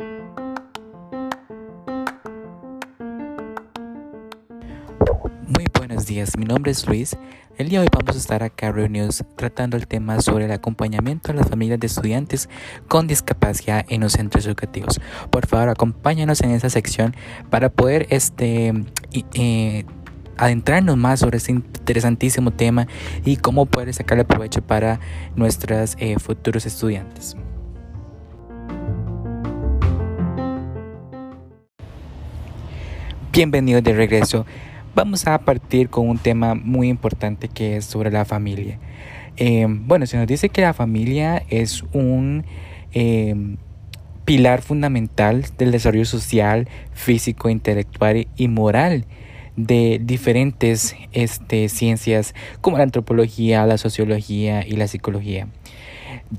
Muy buenos días, mi nombre es Luis. El día de hoy vamos a estar acá reunidos tratando el tema sobre el acompañamiento a las familias de estudiantes con discapacidad en los centros educativos. Por favor, acompáñanos en esa sección para poder este, eh, adentrarnos más sobre este interesantísimo tema y cómo poder sacarle provecho para nuestros eh, futuros estudiantes. Bienvenidos de regreso. Vamos a partir con un tema muy importante que es sobre la familia. Eh, bueno, se nos dice que la familia es un eh, pilar fundamental del desarrollo social, físico, intelectual y moral de diferentes este, ciencias como la antropología, la sociología y la psicología.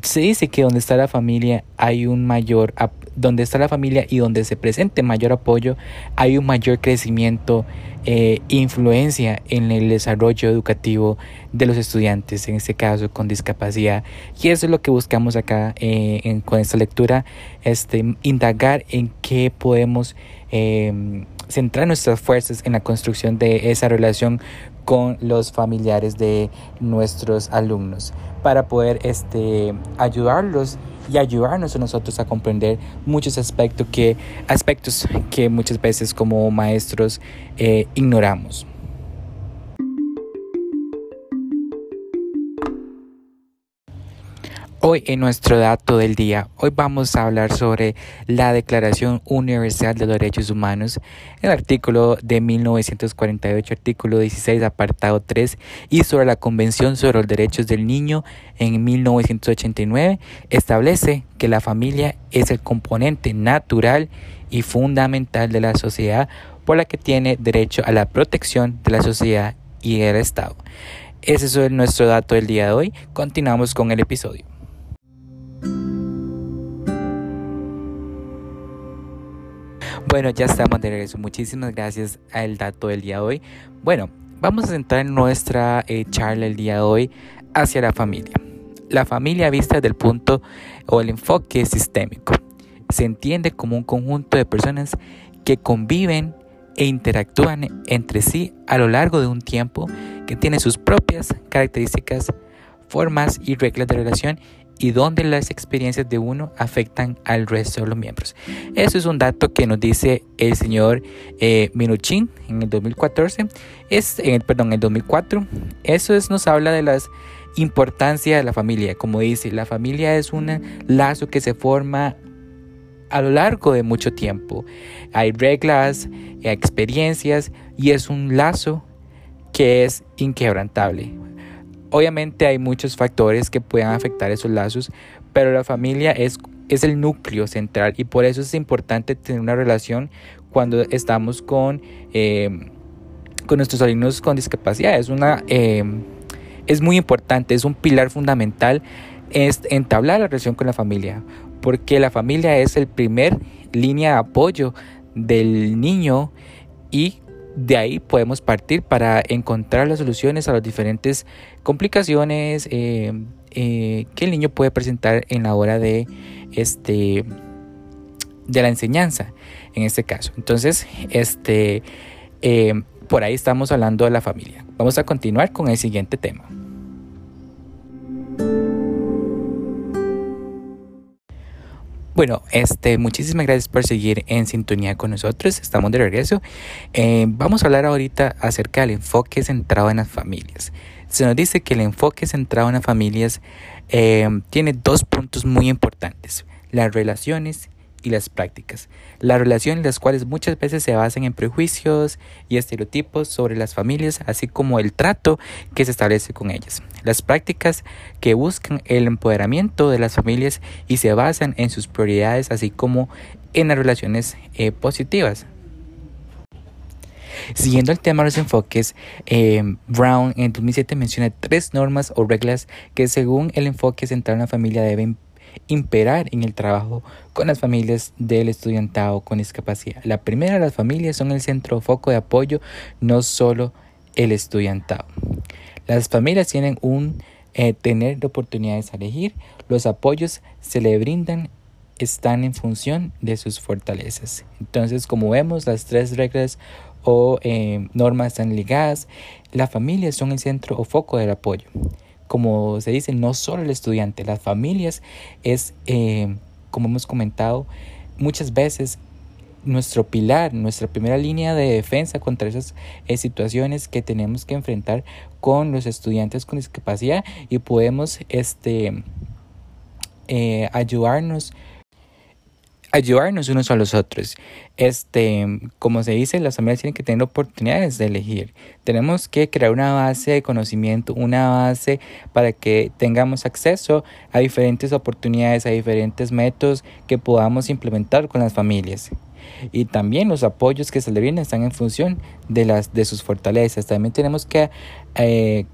Se dice que donde está la familia hay un mayor donde está la familia y donde se presente mayor apoyo, hay un mayor crecimiento e influencia en el desarrollo educativo de los estudiantes, en este caso con discapacidad. Y eso es lo que buscamos acá eh, con esta lectura, este, indagar en qué podemos em, centrar nuestras fuerzas en la construcción de esa relación con los familiares de nuestros alumnos para poder este, ayudarlos y ayudarnos a nosotros a comprender muchos aspectos que, aspectos que muchas veces como maestros eh, ignoramos. Hoy en nuestro dato del día, hoy vamos a hablar sobre la Declaración Universal de los Derechos Humanos, el artículo de 1948, artículo 16, apartado 3, y sobre la Convención sobre los Derechos del Niño en 1989, establece que la familia es el componente natural y fundamental de la sociedad por la que tiene derecho a la protección de la sociedad y el Estado. Ese es nuestro dato del día de hoy. Continuamos con el episodio. Bueno, ya estamos de regreso. Muchísimas gracias al dato del día de hoy. Bueno, vamos a centrar nuestra eh, charla el día de hoy hacia la familia. La familia vista desde el punto o el enfoque sistémico. Se entiende como un conjunto de personas que conviven e interactúan entre sí a lo largo de un tiempo que tiene sus propias características, formas y reglas de relación y donde las experiencias de uno afectan al resto de los miembros. Eso es un dato que nos dice el señor eh, Minuchin en el 2014, es, en el, perdón, en el 2004. Eso es, nos habla de la importancia de la familia. Como dice, la familia es un lazo que se forma a lo largo de mucho tiempo. Hay reglas, experiencias y es un lazo que es inquebrantable. Obviamente hay muchos factores que puedan afectar esos lazos, pero la familia es, es el núcleo central y por eso es importante tener una relación cuando estamos con, em, con nuestros alumnos con discapacidad. Es, una, em, es muy importante, es un pilar fundamental es entablar la relación con la familia, porque la familia es el primer línea de apoyo del niño y de ahí podemos partir para encontrar las soluciones a las diferentes complicaciones eh, eh, que el niño puede presentar en la hora de este de la enseñanza en este caso. Entonces este eh, por ahí estamos hablando de la familia. Vamos a continuar con el siguiente tema Bueno, este, muchísimas gracias por seguir en sintonía con nosotros. Estamos de regreso. Eh, vamos a hablar ahorita acerca del enfoque centrado en las familias. Se nos dice que el enfoque centrado en las familias eh, tiene dos puntos muy importantes. Las relaciones y las prácticas. Las relaciones las cuales muchas veces se basan en prejuicios y estereotipos sobre las familias, así como el trato que se establece con ellas. Las prácticas que buscan el empoderamiento de las familias y se basan en sus prioridades, así como en las relaciones eh, positivas. Siguiendo el tema de los enfoques, eh, Brown en 2007 menciona tres normas o reglas que según el enfoque central en la familia deben imperar en el trabajo con las familias del estudiantado con discapacidad. La primera, las familias son el centro foco de apoyo, no solo el estudiantado. Las familias tienen un eh, tener oportunidades a elegir, los apoyos se le brindan están en función de sus fortalezas. Entonces, como vemos, las tres reglas o eh, normas están ligadas. La familia son el centro o foco del apoyo. Como se dice, no solo el estudiante, las familias es, eh, como hemos comentado, muchas veces nuestro pilar, nuestra primera línea de defensa contra esas eh, situaciones que tenemos que enfrentar con los estudiantes con discapacidad y podemos este, ayudarnos ayudarnos unos a los otros. Este, como se dice, las familias tienen que tener oportunidades de elegir. Tenemos que crear una base de conocimiento, una base para que tengamos acceso a diferentes oportunidades, a diferentes métodos que podamos implementar con las familias. Y también los apoyos que se le vienen están en función de, las, de sus fortalezas. También tenemos que eh,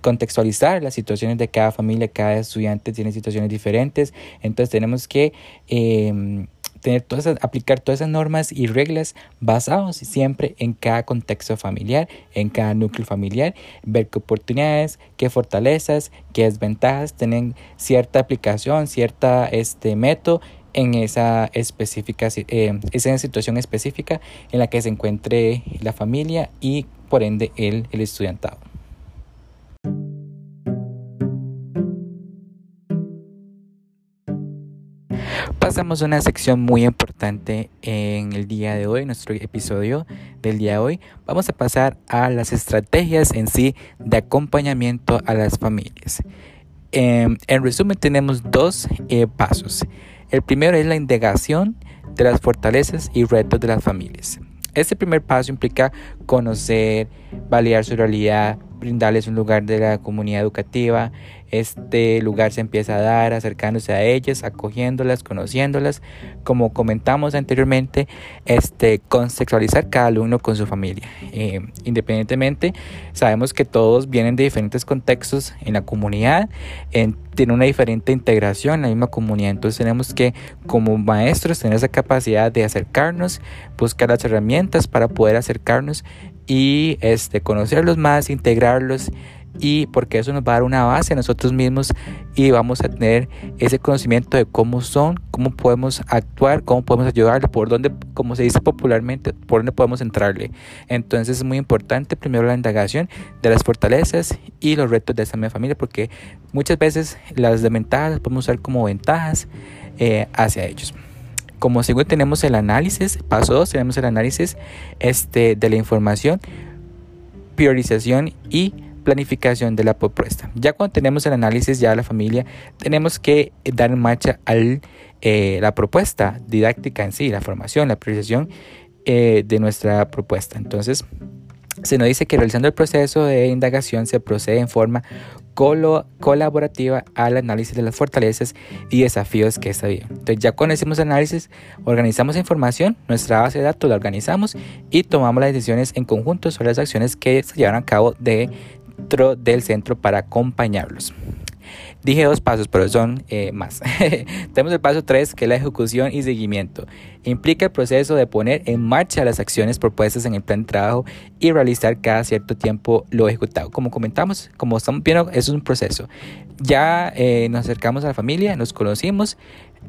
contextualizar las situaciones de cada familia, cada estudiante tiene situaciones diferentes. Entonces tenemos que... Eh, tener todas aplicar todas esas normas y reglas basados siempre en cada contexto familiar, en cada núcleo familiar, ver qué oportunidades, qué fortalezas, qué desventajas tienen cierta aplicación, cierta este método en esa específica eh, esa situación específica en la que se encuentre la familia y por ende el, el estudiantado. Pasamos a una sección muy importante en el día de hoy, nuestro episodio del día de hoy. Vamos a pasar a las estrategias en sí de acompañamiento a las familias. Em, en resumen, tenemos dos eh, pasos. El primero es la indagación de las fortalezas y retos de las familias. Este primer paso implica conocer, validar su realidad, brindarles un lugar de la comunidad educativa, este lugar se empieza a dar acercándose a ellas, acogiéndolas, conociéndolas, como comentamos anteriormente, este, contextualizar cada alumno con su familia. Eh, independientemente, sabemos que todos vienen de diferentes contextos en la comunidad, en, tienen una diferente integración en la misma comunidad, entonces tenemos que como maestros tener esa capacidad de acercarnos, buscar las herramientas para poder acercarnos y este, conocerlos más, integrarlos y porque eso nos va a dar una base a nosotros mismos y vamos a tener ese conocimiento de cómo son, cómo podemos actuar, cómo podemos ayudarle, por dónde, como se dice popularmente, por dónde podemos entrarle. Entonces es muy importante primero la indagación de las fortalezas y los retos de esa misma familia porque muchas veces las desventajas las podemos usar como ventajas eh, hacia ellos. Como segundo tenemos el análisis, paso dos tenemos el análisis este, de la información, priorización y planificación de la propuesta. Ya cuando tenemos el análisis ya de la familia, tenemos que dar marcha al, eh, la propuesta didáctica en sí, la formación, la priorización eh, de nuestra propuesta. Entonces, se nos dice que realizando el proceso de indagación se procede en forma colaborativa al análisis de las fortalezas y desafíos que está bien. Entonces ya cuando hacemos análisis, organizamos información, nuestra base de datos la organizamos y tomamos las decisiones en conjunto sobre las acciones que se llevan a cabo de del centro para acompañarlos. Dije dos pasos, pero son eh, más. Tenemos el paso 3, que es la ejecución y seguimiento. Implica el proceso de poner en marcha las acciones propuestas en el plan de trabajo y realizar cada cierto tiempo lo ejecutado. Como comentamos, como estamos viendo, es un proceso. Ya eh, nos acercamos a la familia, nos conocimos,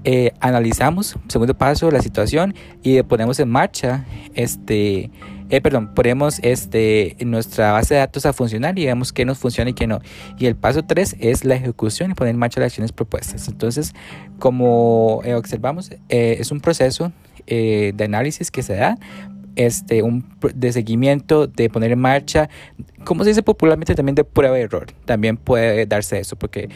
eh, analizamos, segundo paso, la situación y ponemos en marcha este eh, perdón, ponemos este, nuestra base de datos a funcionar y vemos qué nos funciona y qué no. Y el paso 3 es la ejecución y poner en marcha las acciones propuestas. Entonces, como eh, observamos, eh, es un proceso de análisis que se da este, un, de seguimiento, de poner en marcha, como se dice popularmente también de prueba de error. También puede darse eso, porque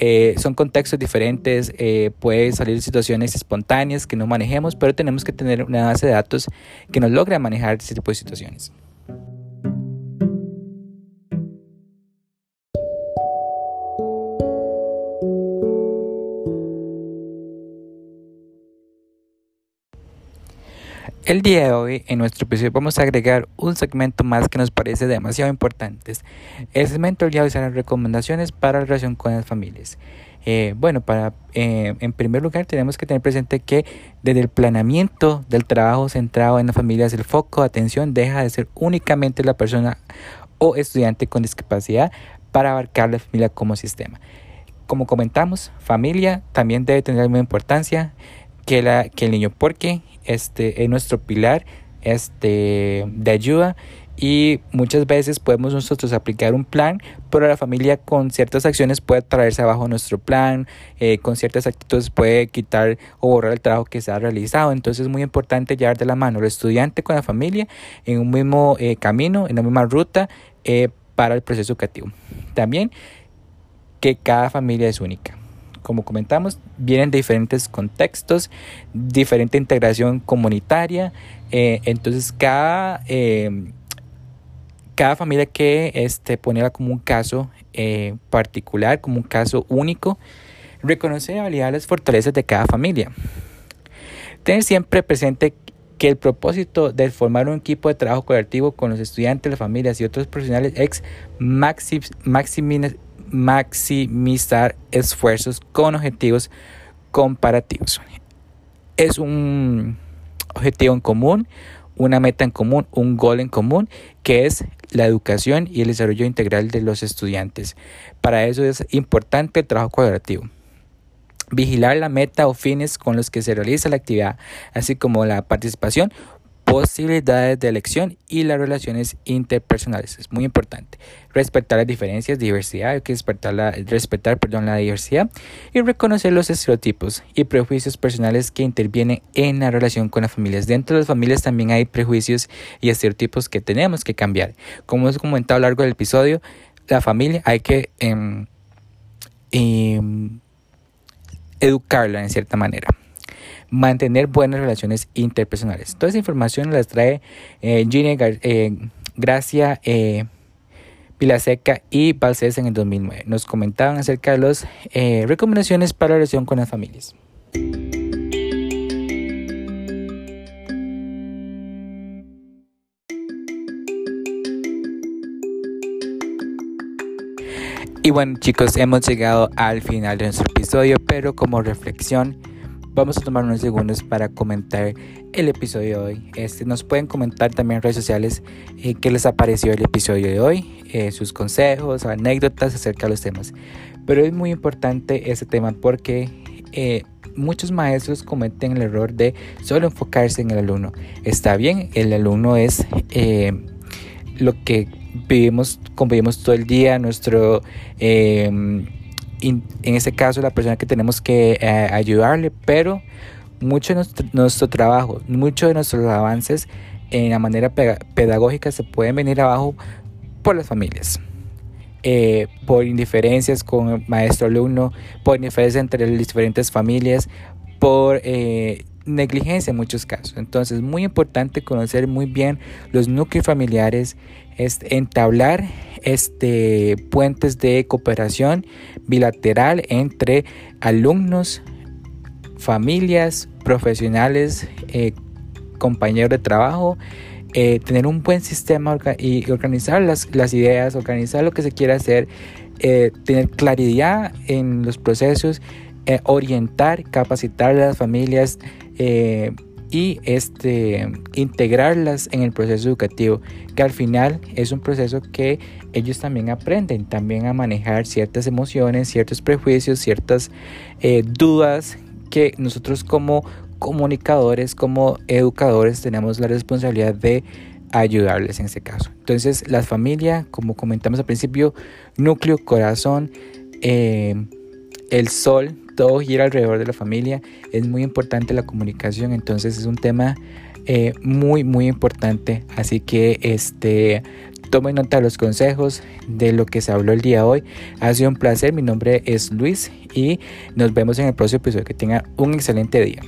eh, son contextos diferentes, eh, puede salir situaciones espontáneas que no manejemos, pero tenemos que tener una base de datos que nos logre manejar ese tipo de situaciones. El día de hoy, en nuestro episodio, vamos a agregar un segmento más que nos parece demasiado importante. El segmento del día de hoy serán recomendaciones para la relación con las familias. Eh, bueno, para, eh, en primer lugar tenemos que tener presente que desde el planeamiento del trabajo centrado en las familias, el foco de atención deja de ser únicamente la persona o estudiante con discapacidad para abarcar la familia como sistema. Como comentamos, familia también debe tener la misma importancia que, el niño, porque este es nuestro pilar este, de ayuda y muchas veces podemos nosotros aplicar un plan, pero la familia con ciertas acciones puede traerse abajo nuestro plan, eh, con ciertas actitudes puede quitar o borrar el trabajo que se ha realizado. Entonces es muy importante llevar de la mano al estudiante con la familia en un mismo eh, camino, en la misma ruta eh, para el proceso educativo. También que cada familia es única como comentamos, vienen de diferentes contextos, diferente integración comunitaria. entonces, cada, cada familia que este, poniera como un caso eh, particular, como un caso único, reconocer y validar las fortalezas de cada familia. Tener siempre presente que el propósito de formar un equipo de trabajo colectivo con los estudiantes, las familias y otros profesionales es maximizar esfuerzos con objetivos comparativos. Es un objetivo en común, una meta en común, un gol en común, que es la educación y el desarrollo integral de los estudiantes. Para eso es importante el trabajo colaborativo. Vigilar la meta o fines con los que se realiza la actividad, así como la participación posibilidades de elección y las relaciones interpersonales. Es muy importante. Respetar las diferencias, diversidad, hay que respetar, la, respetar perdón, la diversidad y reconocer los estereotipos y prejuicios personales que intervienen en la relación con las familias. Dentro de las familias también hay prejuicios y estereotipos que tenemos que cambiar. Como hemos comentado a lo largo del episodio, la familia hay que em, em, educarla en cierta manera mantener buenas relaciones interpersonales. Toda esa información las trae eh, Ginny eh, Gracia eh, Vilaseca y Balcés en el 2009. Nos comentaban acerca de las eh, recomendaciones para la relación con las familias. Y bueno chicos, hemos llegado al final de nuestro episodio, pero como reflexión, Vamos a tomar unos segundos para comentar el episodio de hoy. Este, nos pueden comentar también en redes sociales eh, qué les ha parecido el episodio de hoy, eh, sus consejos, anécdotas acerca de los temas. Pero es muy importante ese tema porque eh, muchos maestros cometen el error de solo enfocarse en el alumno. Está bien, el alumno es lo que vivimos, convivimos todo el día, nuestro en ese caso la persona que tenemos que eh, ayudarle, pero mucho de nuestro, trabajo, muchos de nuestros avances en la manera pedagógica se pueden venir abajo por las familias. Eh, por indiferencias con maestro-alumno, por indiferencias entre las diferentes familias, por eh, negligencia en muchos casos. Entonces es muy importante conocer muy bien los núcleos familiares, entablar este, puentes de cooperación bilateral entre alumnos, familias, profesionales, eh, compañeros de trabajo, eh, tener un buen sistema y organizar las, ideas, organizar lo que se quiere hacer, eh, tener claridad en los procesos, orientar, capacitar a las familias y este, integrarlas en el proceso educativo, que al final es un proceso que ellos también aprenden, también a manejar ciertas emociones, ciertos prejuicios, ciertas eh, dudas que nosotros como comunicadores, como educadores, tenemos la responsabilidad de ayudarles en este caso. Entonces, la familia, como comentamos al principio, núcleo, corazón, eh, el sol, todo gira alrededor de la familia. Es muy importante la comunicación, entonces es un tema eh, muy, muy importante. Así que este, tomen nota de los consejos de lo que se habló el día de hoy. Ha sido un placer. Mi nombre es Luis y nos vemos en el próximo episodio. Que tengan un excelente día.